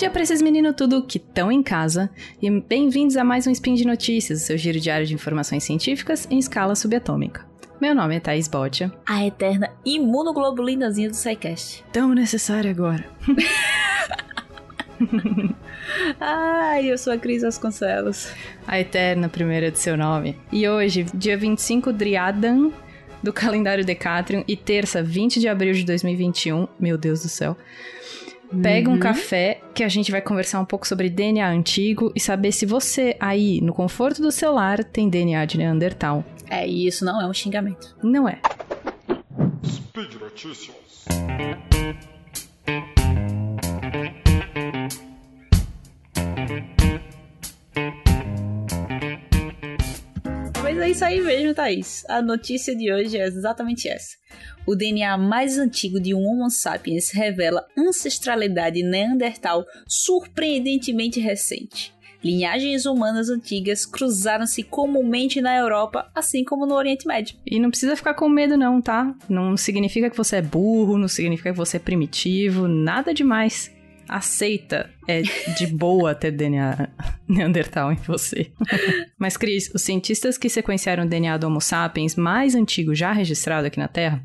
dia pra esses meninos tudo que estão em casa e bem-vindos a mais um Spin de Notícias, seu giro diário de informações científicas em escala subatômica. Meu nome é Thaís Botia. A eterna imunoglobulinazinha do SciCast. Tão necessário agora. Ai, eu sou a Cris Vasconcelos. A eterna primeira de seu nome. E hoje, dia 25 Driadan do calendário Decatrium e terça, 20 de abril de 2021. Meu Deus do céu. Pega uhum. um café que a gente vai conversar um pouco sobre DNA antigo e saber se você aí, no conforto do seu lar, tem DNA de Neandertal. É, e isso não é um xingamento. Não é. Speed Notícias. Isso aí mesmo, Thaís. A notícia de hoje é exatamente essa. O DNA mais antigo de um Homo sapiens revela ancestralidade neandertal surpreendentemente recente. Linhagens humanas antigas cruzaram-se comumente na Europa, assim como no Oriente Médio. E não precisa ficar com medo, não, tá? Não significa que você é burro, não significa que você é primitivo, nada demais. Aceita, é de boa ter DNA Neandertal em você. Mas, Cris, os cientistas que sequenciaram o DNA do Homo sapiens mais antigo já registrado aqui na Terra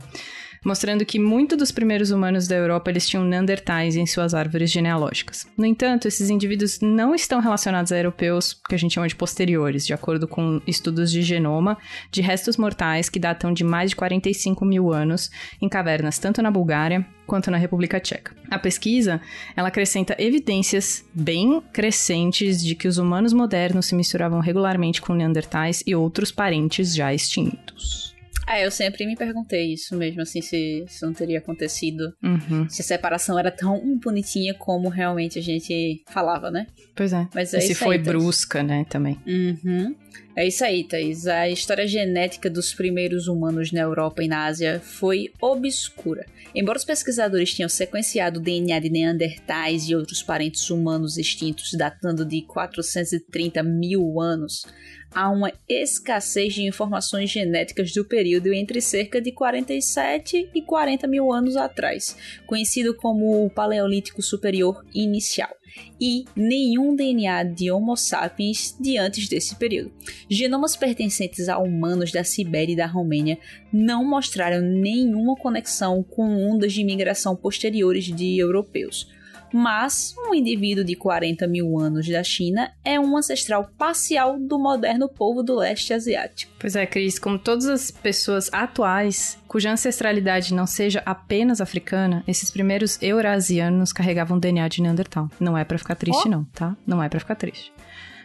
mostrando que muitos dos primeiros humanos da Europa eles tinham Neandertais em suas árvores genealógicas. No entanto, esses indivíduos não estão relacionados a europeus, que a gente chama de posteriores, de acordo com estudos de genoma de restos mortais que datam de mais de 45 mil anos em cavernas tanto na Bulgária quanto na República Tcheca. A pesquisa, ela acrescenta evidências bem crescentes de que os humanos modernos se misturavam regularmente com neandertais e outros parentes já extintos. É, eu sempre me perguntei isso mesmo, assim, se isso não teria acontecido. Uhum. Se a separação era tão bonitinha como realmente a gente falava, né? Pois é. Mas é e se foi aí, brusca, né, também. Uhum. É isso aí, Thaís. A história genética dos primeiros humanos na Europa e na Ásia foi obscura. Embora os pesquisadores tenham sequenciado o DNA de Neandertais e outros parentes humanos extintos datando de 430 mil anos, há uma escassez de informações genéticas do período entre cerca de 47 e 40 mil anos atrás, conhecido como o Paleolítico Superior Inicial e nenhum DNA de Homo sapiens de antes desse período. Genomas pertencentes a humanos da Sibéria e da Romênia não mostraram nenhuma conexão com ondas de migração posteriores de europeus mas um indivíduo de 40 mil anos da China é um ancestral parcial do moderno povo do leste asiático. Pois é, Cris, como todas as pessoas atuais cuja ancestralidade não seja apenas africana, esses primeiros eurasianos carregavam DNA de Neandertal. Não é para ficar triste, oh. não, tá? Não é para ficar triste.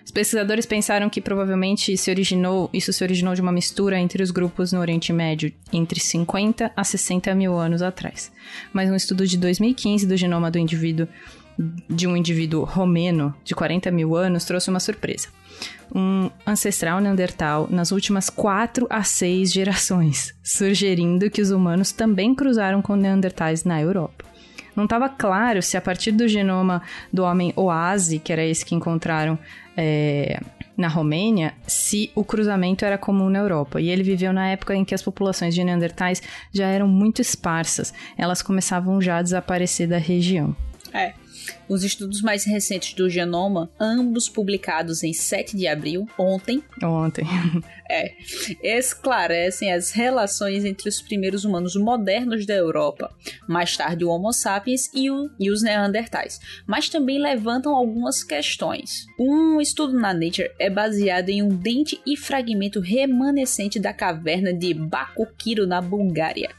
Os pesquisadores pensaram que provavelmente se originou, isso se originou de uma mistura entre os grupos no Oriente Médio entre 50 a 60 mil anos atrás. Mas um estudo de 2015 do genoma do indivíduo de um indivíduo romeno de 40 mil anos trouxe uma surpresa. Um ancestral neandertal nas últimas 4 a 6 gerações, sugerindo que os humanos também cruzaram com neandertais na Europa. Não estava claro se a partir do genoma do homem Oase, que era esse que encontraram é, na Romênia, se o cruzamento era comum na Europa. E ele viveu na época em que as populações de Neandertais já eram muito esparsas. Elas começavam já a desaparecer da região. É. Os estudos mais recentes do genoma, ambos publicados em 7 de abril, ontem. Ontem. é. Esclarecem as relações entre os primeiros humanos modernos da Europa, mais tarde o Homo sapiens e, o, e os Neandertais, mas também levantam algumas questões. Um estudo na Nature é baseado em um dente e fragmento remanescente da caverna de Bakukiro, na Bulgária.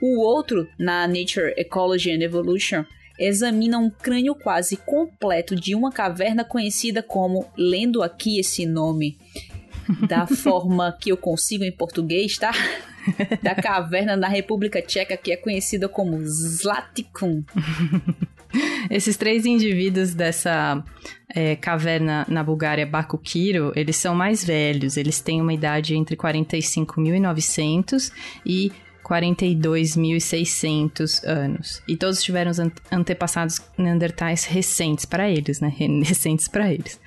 O outro, na Nature Ecology and Evolution, examina um crânio quase completo de uma caverna conhecida como, lendo aqui esse nome da forma que eu consigo em português, tá? Da caverna na República Tcheca, que é conhecida como Zlatikun. Esses três indivíduos dessa é, caverna na Bulgária, Bakukiro, eles são mais velhos. Eles têm uma idade entre 45.900 e 42.600 anos. E todos tiveram os antepassados neandertais recentes para eles, né? Recentes para eles.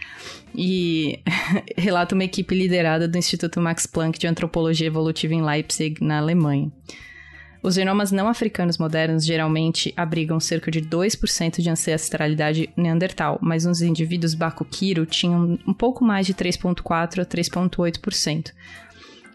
E relata uma equipe liderada do Instituto Max Planck de Antropologia Evolutiva em Leipzig, na Alemanha. Os genomas não africanos modernos geralmente abrigam cerca de 2% de ancestralidade neandertal, mas os indivíduos Bakukiro tinham um pouco mais de 3,4% a 3,8%.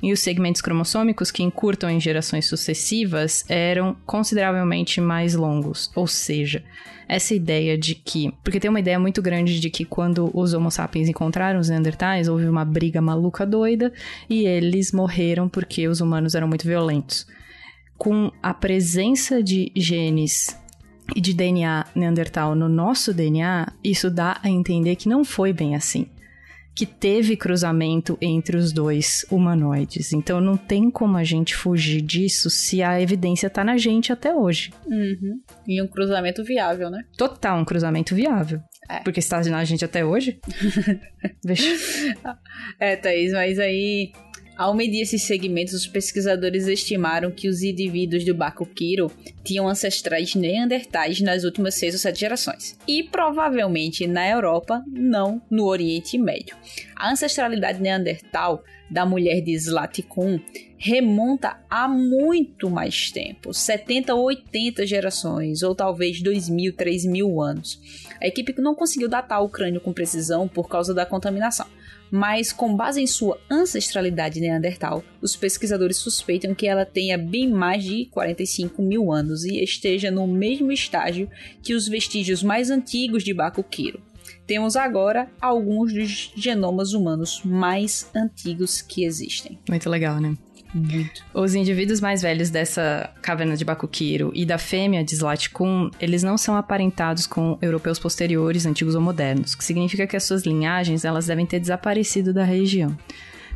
E os segmentos cromossômicos que encurtam em gerações sucessivas eram consideravelmente mais longos, ou seja, essa ideia de que. Porque tem uma ideia muito grande de que quando os Homo sapiens encontraram os Neandertais, houve uma briga maluca doida e eles morreram porque os humanos eram muito violentos com a presença de genes e de DNA neandertal no nosso DNA, isso dá a entender que não foi bem assim. Que teve cruzamento entre os dois humanoides. Então não tem como a gente fugir disso se a evidência tá na gente até hoje. Uhum. E um cruzamento viável, né? Total, um cruzamento viável. É. Porque está na gente até hoje. é, Thaís, mas aí ao medir esses segmentos, os pesquisadores estimaram que os indivíduos do Bakukiro tinham ancestrais neandertais nas últimas seis ou sete gerações. E provavelmente na Europa, não no Oriente Médio. A ancestralidade neandertal da mulher de Zlatikun remonta a muito mais tempo 70 ou 80 gerações, ou talvez 2.000, 3.000 anos. A equipe não conseguiu datar o crânio com precisão por causa da contaminação mas com base em sua ancestralidade neandertal, os pesquisadores suspeitam que ela tenha bem mais de 45 mil anos e esteja no mesmo estágio que os vestígios mais antigos de Bakukiro. Temos agora alguns dos genomas humanos mais antigos que existem. Muito legal, né? Muito. Os indivíduos mais velhos dessa caverna de Bakukiro e da fêmea de Zlatkun, eles não são aparentados com europeus posteriores, antigos ou modernos, que significa que as suas linhagens elas devem ter desaparecido da região.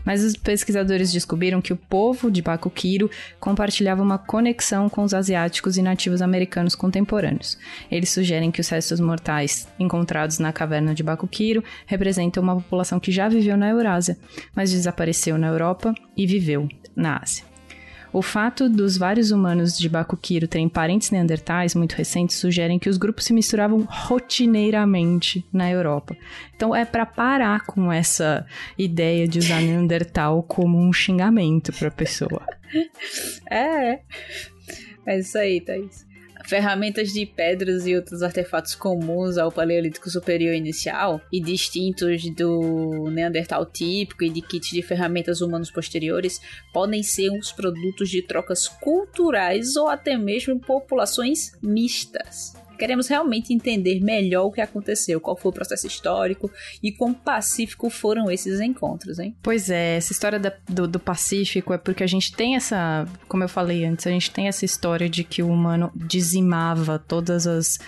Mas os pesquisadores descobriram que o povo de Bakukiro compartilhava uma conexão com os asiáticos e nativos americanos contemporâneos. Eles sugerem que os restos mortais encontrados na caverna de Bakukiro representam uma população que já viveu na Eurásia, mas desapareceu na Europa e viveu na Ásia. O fato dos vários humanos de Bakukiro terem parentes neandertais muito recentes sugerem que os grupos se misturavam rotineiramente na Europa. Então é para parar com essa ideia de usar neandertal como um xingamento para pessoa. é, é isso aí, Thaís ferramentas de pedras e outros artefatos comuns ao Paleolítico Superior Inicial e distintos do Neandertal típico e de kits de ferramentas humanos posteriores podem ser os produtos de trocas culturais ou até mesmo populações mistas. Queremos realmente entender melhor o que aconteceu, qual foi o processo histórico e quão pacífico foram esses encontros, hein? Pois é, essa história da, do, do Pacífico é porque a gente tem essa, como eu falei antes, a gente tem essa história de que o humano dizimava todas as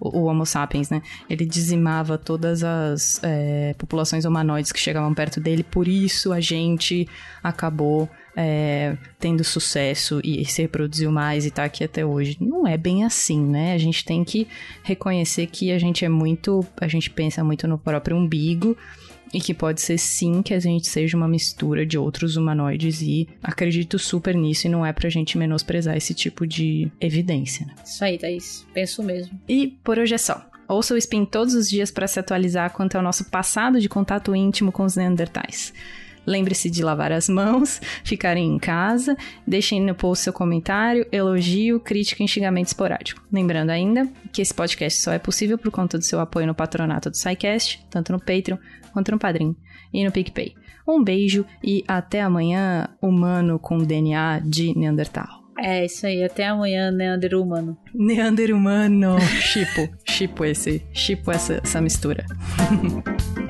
o, Homo sapiens, né? Ele dizimava todas as é, populações humanoides que chegavam perto dele, por isso a gente acabou é, tendo sucesso e se reproduziu mais e tá aqui até hoje. Não é bem assim, né? A gente tem que reconhecer que a gente é muito. A gente pensa muito no próprio umbigo. E que pode ser sim que a gente seja uma mistura de outros humanoides e acredito super nisso e não é pra gente menosprezar esse tipo de evidência. Né? Isso aí, Thaís. Penso mesmo. E por hoje é só. Ouça o Spin todos os dias para se atualizar quanto ao nosso passado de contato íntimo com os Neandertais. Lembre-se de lavar as mãos, ficarem em casa, deixem no post seu comentário, elogio, crítica e xingamento esporádico. Lembrando ainda que esse podcast só é possível por conta do seu apoio no patronato do SciCast, tanto no Patreon quanto no Padrim e no PicPay. Um beijo e até amanhã, humano com DNA de Neandertal. É isso aí, até amanhã, Neander humano. Neander humano, chipo, chipo esse, chipo essa, essa mistura.